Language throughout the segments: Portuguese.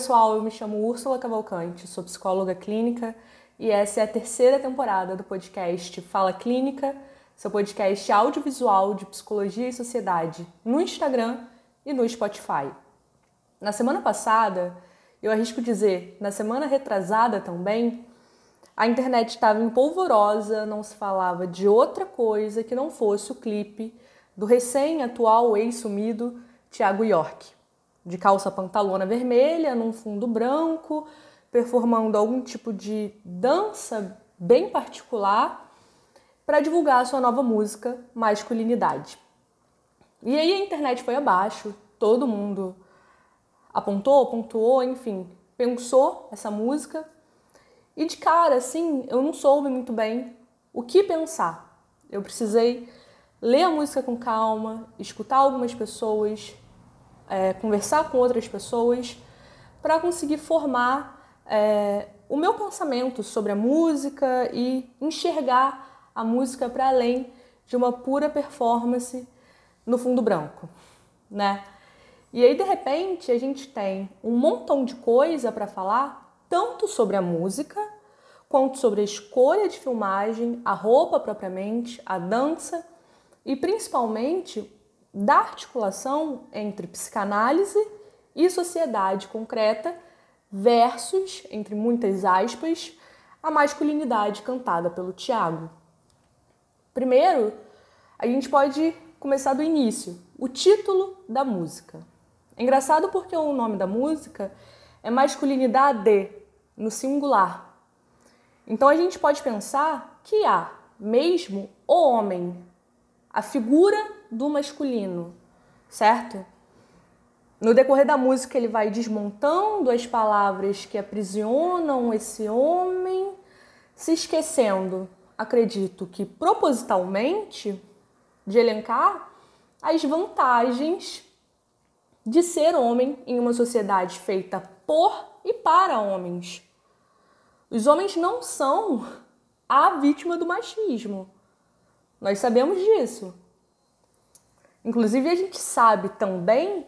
pessoal, eu me chamo Úrsula Cavalcante, sou psicóloga clínica e essa é a terceira temporada do podcast Fala Clínica, seu podcast audiovisual de psicologia e sociedade no Instagram e no Spotify. Na semana passada, eu arrisco dizer, na semana retrasada também, a internet estava empolvorosa, não se falava de outra coisa que não fosse o clipe do recém-atual ex-sumido Tiago York, de calça pantalona vermelha, num fundo branco, performando algum tipo de dança bem particular para divulgar a sua nova música Masculinidade. E aí a internet foi abaixo, todo mundo apontou, pontuou, enfim, pensou essa música. E de cara, assim, eu não soube muito bem o que pensar. Eu precisei ler a música com calma, escutar algumas pessoas, é, conversar com outras pessoas, para conseguir formar é, o meu pensamento sobre a música e enxergar a música para além de uma pura performance no fundo branco, né? E aí, de repente, a gente tem um montão de coisa para falar, tanto sobre a música, quanto sobre a escolha de filmagem, a roupa propriamente, a dança e principalmente da articulação entre psicanálise e sociedade concreta versus, entre muitas aspas, a masculinidade cantada pelo Tiago. Primeiro, a gente pode começar do início, o título da música. É engraçado porque o nome da música é masculinidade no singular. Então a gente pode pensar que há mesmo o homem, a figura do masculino, certo? No decorrer da música ele vai desmontando as palavras que aprisionam esse homem, se esquecendo, acredito que propositalmente, de elencar as vantagens de ser homem em uma sociedade feita por e para homens. Os homens não são a vítima do machismo. Nós sabemos disso. Inclusive, a gente sabe também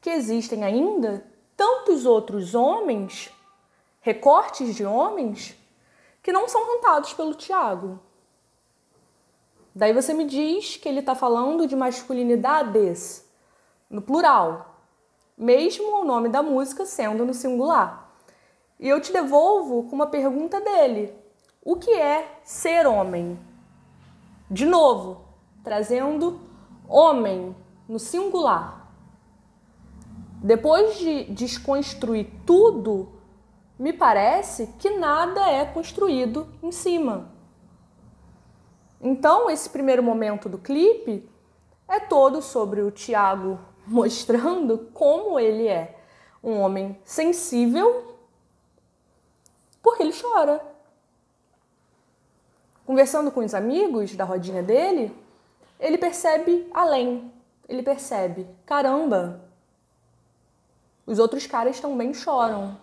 que existem ainda tantos outros homens, recortes de homens, que não são cantados pelo Tiago. Daí você me diz que ele está falando de masculinidades, no plural mesmo o nome da música sendo no singular. E eu te devolvo com uma pergunta dele: o que é ser homem? De novo, trazendo homem no singular. Depois de desconstruir tudo, me parece que nada é construído em cima. Então, esse primeiro momento do clipe é todo sobre o Tiago mostrando como ele é um homem sensível, porque ele chora. Conversando com os amigos da rodinha dele, ele percebe além. Ele percebe, caramba, os outros caras também choram.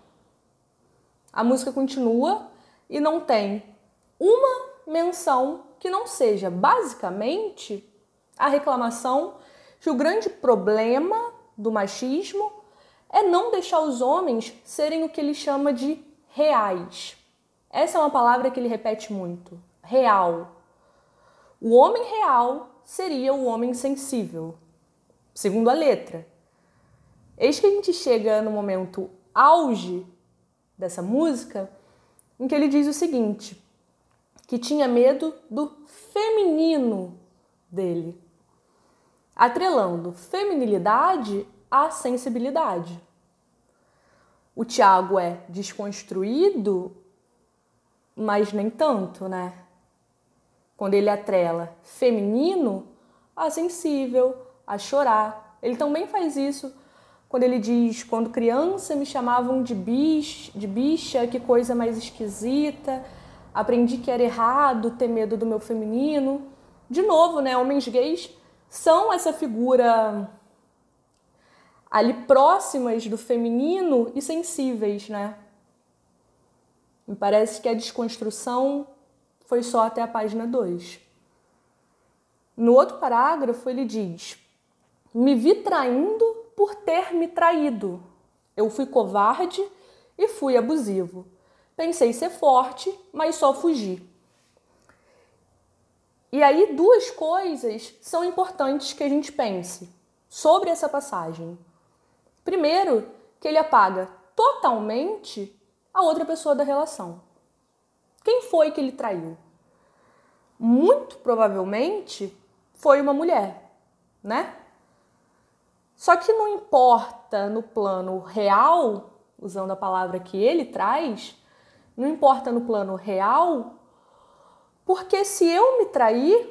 A música continua e não tem uma menção que não seja basicamente a reclamação que o grande problema do machismo é não deixar os homens serem o que ele chama de reais. Essa é uma palavra que ele repete muito: real. O homem real seria o homem sensível, segundo a letra. Eis que a gente chega no momento auge dessa música, em que ele diz o seguinte: que tinha medo do feminino dele atrelando feminilidade à sensibilidade. O Tiago é desconstruído, mas nem tanto, né? Quando ele atrela feminino a sensível, a chorar. Ele também faz isso quando ele diz: quando criança me chamavam de bicha, de bicha, que coisa mais esquisita. Aprendi que era errado ter medo do meu feminino. De novo, né? Homens gays são essa figura ali próximas do feminino e sensíveis, né? Me parece que a desconstrução foi só até a página 2. No outro parágrafo, ele diz: Me vi traindo por ter me traído. Eu fui covarde e fui abusivo. Pensei ser forte, mas só fugi. E aí, duas coisas são importantes que a gente pense sobre essa passagem. Primeiro, que ele apaga totalmente a outra pessoa da relação. Quem foi que ele traiu? Muito provavelmente foi uma mulher, né? Só que não importa no plano real, usando a palavra que ele traz, não importa no plano real, porque se eu me trair,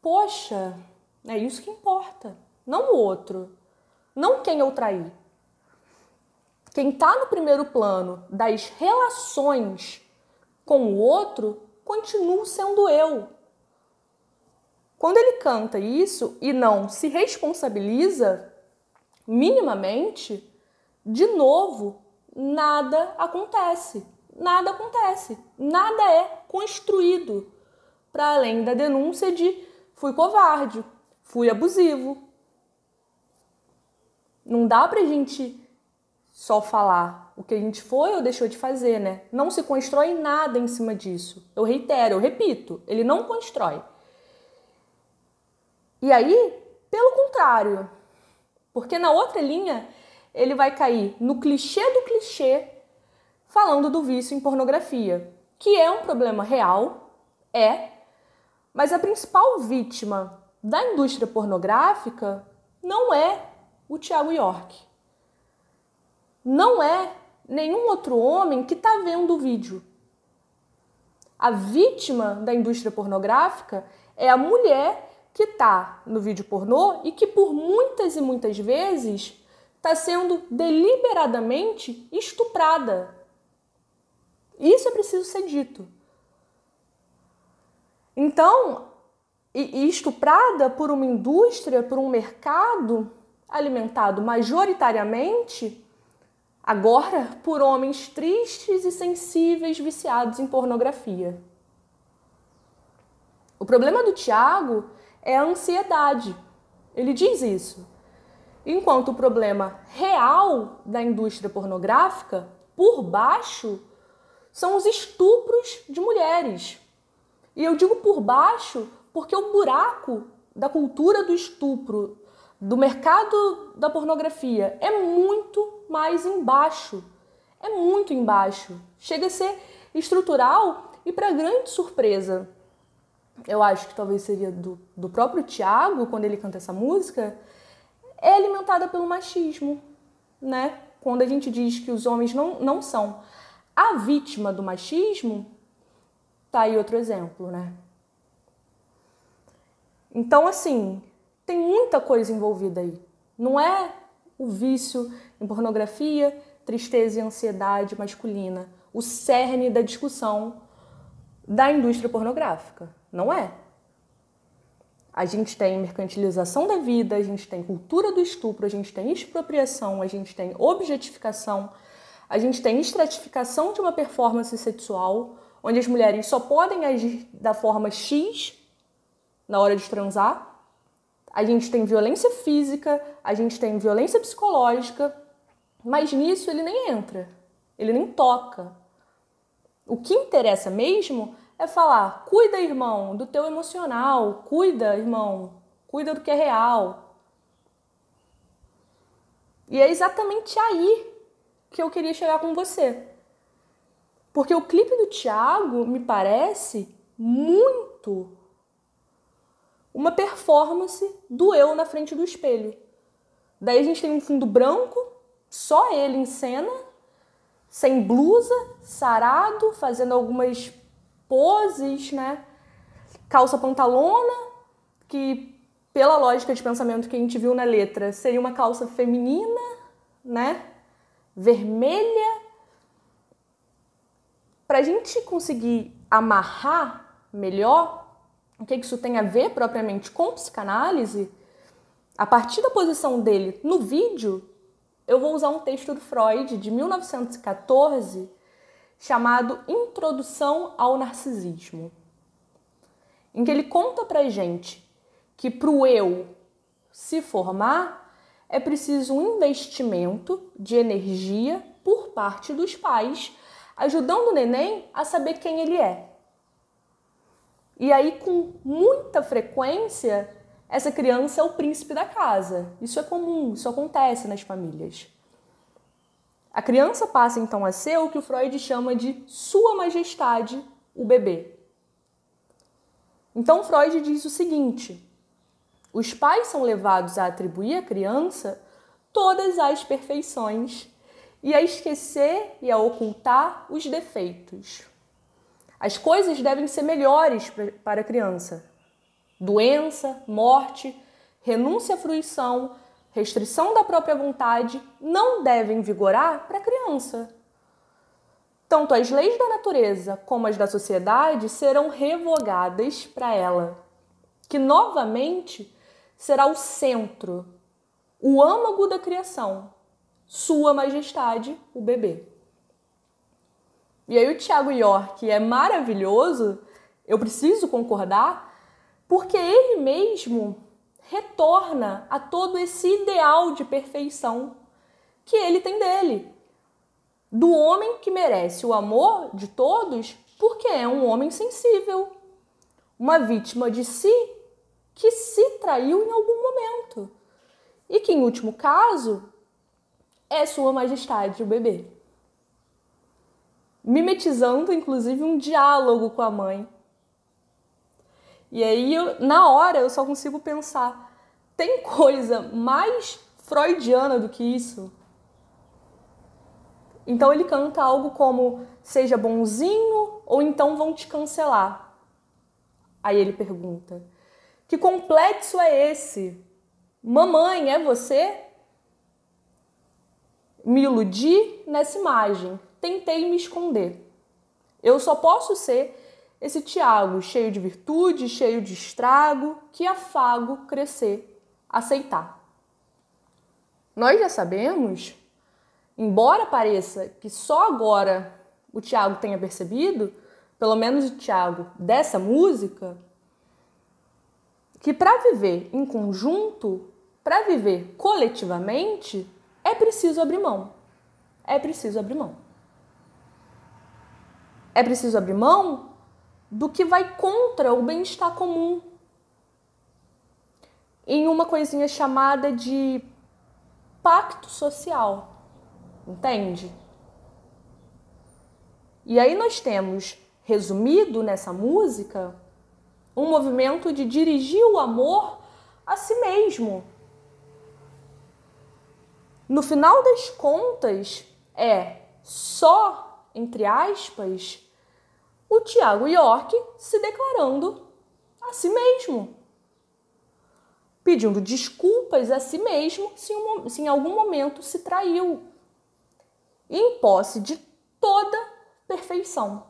poxa, é isso que importa, não o outro, não quem eu traí. Quem está no primeiro plano das relações com o outro continua sendo eu. Quando ele canta isso e não se responsabiliza minimamente, de novo, nada acontece. Nada acontece. Nada é construído para além da denúncia de fui covarde, fui abusivo. Não dá pra gente só falar o que a gente foi ou deixou de fazer, né? Não se constrói nada em cima disso. Eu reitero, eu repito, ele não constrói. E aí, pelo contrário, porque na outra linha ele vai cair no clichê do clichê falando do vício em pornografia, que é um problema real, é, mas a principal vítima da indústria pornográfica não é o Tiago York. Não é nenhum outro homem que está vendo o vídeo. A vítima da indústria pornográfica é a mulher que está no vídeo pornô e que por muitas e muitas vezes está sendo deliberadamente estuprada. Isso é preciso ser dito. Então, e estuprada por uma indústria, por um mercado alimentado majoritariamente, agora por homens tristes e sensíveis viciados em pornografia. O problema do Tiago é a ansiedade. Ele diz isso. Enquanto o problema real da indústria pornográfica, por baixo, são os estupros de mulheres. E eu digo por baixo porque o buraco da cultura do estupro, do mercado da pornografia, é muito mais embaixo. É muito embaixo. Chega a ser estrutural e, para grande surpresa eu acho que talvez seria do, do próprio Tiago, quando ele canta essa música, é alimentada pelo machismo, né? Quando a gente diz que os homens não, não são a vítima do machismo, tá aí outro exemplo, né? Então, assim, tem muita coisa envolvida aí. Não é o vício em pornografia, tristeza e ansiedade masculina, o cerne da discussão da indústria pornográfica. Não é. A gente tem mercantilização da vida, a gente tem cultura do estupro, a gente tem expropriação, a gente tem objetificação, a gente tem estratificação de uma performance sexual, onde as mulheres só podem agir da forma X na hora de transar. A gente tem violência física, a gente tem violência psicológica, mas nisso ele nem entra, ele nem toca. O que interessa mesmo é falar: cuida, irmão, do teu emocional, cuida, irmão, cuida do que é real. E é exatamente aí que eu queria chegar com você. Porque o clipe do Thiago me parece muito uma performance do eu na frente do espelho. Daí a gente tem um fundo branco, só ele em cena, sem blusa, sarado, fazendo algumas poses, né? Calça pantalona, que pela lógica de pensamento que a gente viu na letra, seria uma calça feminina, né? Vermelha. Para a gente conseguir amarrar melhor o que isso tem a ver propriamente com psicanálise, a partir da posição dele no vídeo, eu vou usar um texto do Freud de 1914 chamado Introdução ao Narcisismo, em que ele conta pra gente que para o eu se formar é preciso um investimento de energia por parte dos pais, ajudando o neném a saber quem ele é. E aí, com muita frequência, essa criança é o príncipe da casa. Isso é comum, isso acontece nas famílias. A criança passa então a ser o que o Freud chama de Sua Majestade, o bebê. Então, Freud diz o seguinte: os pais são levados a atribuir à criança todas as perfeições e a esquecer e a ocultar os defeitos. As coisas devem ser melhores para a criança. Doença, morte, renúncia à fruição, restrição da própria vontade não devem vigorar para a criança. Tanto as leis da natureza como as da sociedade serão revogadas para ela, que novamente será o centro, o âmago da criação, Sua Majestade, o bebê. E aí o Tiago York é maravilhoso, eu preciso concordar, porque ele mesmo retorna a todo esse ideal de perfeição que ele tem dele. Do homem que merece o amor de todos porque é um homem sensível, uma vítima de si que se traiu em algum momento. E que, em último caso, é Sua Majestade o bebê. Mimetizando, inclusive, um diálogo com a mãe. E aí, eu, na hora, eu só consigo pensar: tem coisa mais freudiana do que isso? Então ele canta algo como seja bonzinho ou então vão te cancelar. Aí ele pergunta: que complexo é esse? Mamãe, é você? Me iludi nessa imagem, tentei me esconder. Eu só posso ser esse Tiago, cheio de virtude, cheio de estrago, que afago crescer, aceitar. Nós já sabemos, embora pareça que só agora o Tiago tenha percebido, pelo menos o Tiago dessa música, que para viver em conjunto, para viver coletivamente, é preciso abrir mão. É preciso abrir mão. É preciso abrir mão do que vai contra o bem-estar comum. Em uma coisinha chamada de pacto social. Entende? E aí nós temos resumido nessa música um movimento de dirigir o amor a si mesmo. No final das contas, é só, entre aspas, o Tiago York se declarando a si mesmo. Pedindo desculpas a si mesmo se, um, se em algum momento se traiu. Em posse de toda perfeição.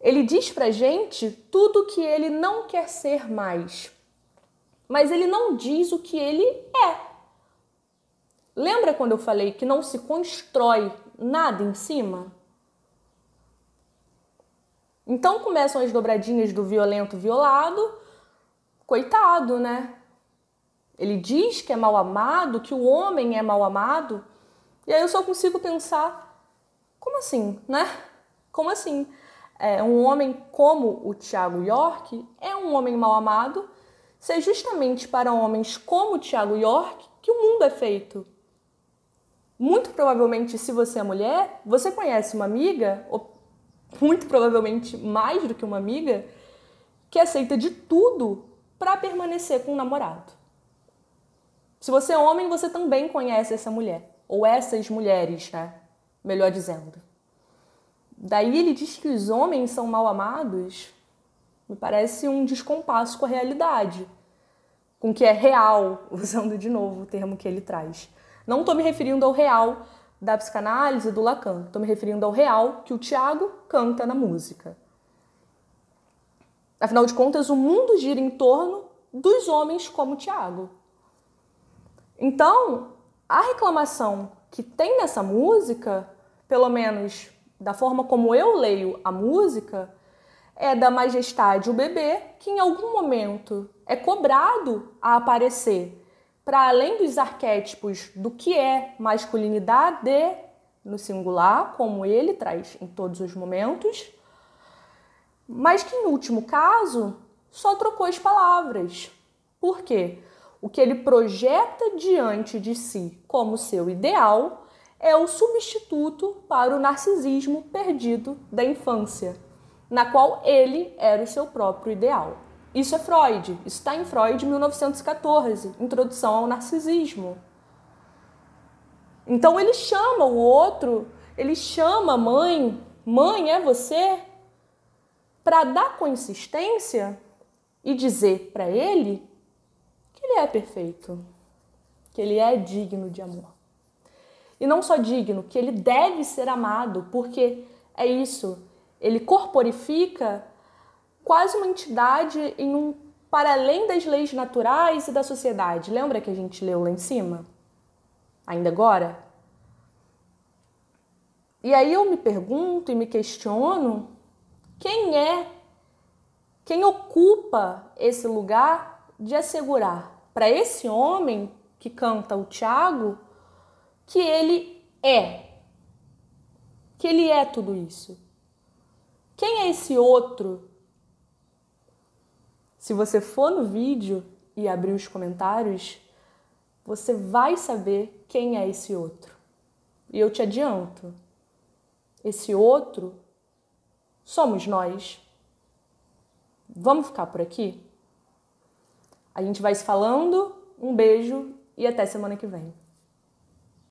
Ele diz pra gente tudo que ele não quer ser mais, mas ele não diz o que ele é. Lembra quando eu falei que não se constrói nada em cima? Então começam as dobradinhas do violento violado, coitado, né? Ele diz que é mal amado, que o homem é mal amado, e aí eu só consigo pensar, como assim, né? Como assim? é, um homem como o Tiago York é um homem mal amado, se é justamente para homens como o Tiago York que o mundo é feito. Muito provavelmente, se você é mulher, você conhece uma amiga, muito provavelmente mais do que uma amiga, que aceita de tudo para permanecer com o namorado. Se você é homem, você também conhece essa mulher, ou essas mulheres, né? Melhor dizendo. Daí ele diz que os homens são mal amados, me parece um descompasso com a realidade, com o que é real, usando de novo o termo que ele traz. Não estou me referindo ao real da psicanálise do Lacan, estou me referindo ao real que o Tiago canta na música. Afinal de contas, o mundo gira em torno dos homens como Tiago. Então, a reclamação que tem nessa música, pelo menos da forma como eu leio a música, é da majestade o bebê que em algum momento é cobrado a aparecer para além dos arquétipos do que é masculinidade no singular, como ele traz em todos os momentos, mas que, no último caso, só trocou as palavras. Por quê? O que ele projeta diante de si como seu ideal é o substituto para o narcisismo perdido da infância, na qual ele era o seu próprio ideal. Isso é Freud, isso está em Freud 1914, Introdução ao Narcisismo. Então ele chama o outro, ele chama a mãe, mãe é você, para dar consistência e dizer para ele que ele é perfeito, que ele é digno de amor. E não só digno, que ele deve ser amado, porque é isso, ele corporifica quase uma entidade em um para além das leis naturais e da sociedade. Lembra que a gente leu lá em cima? Ainda agora? E aí eu me pergunto e me questiono quem é, quem ocupa esse lugar de assegurar para esse homem que canta o Tiago que ele é, que ele é tudo isso. Quem é esse outro? Se você for no vídeo e abrir os comentários, você vai saber quem é esse outro. E eu te adianto, esse outro somos nós. Vamos ficar por aqui? A gente vai se falando. Um beijo e até semana que vem.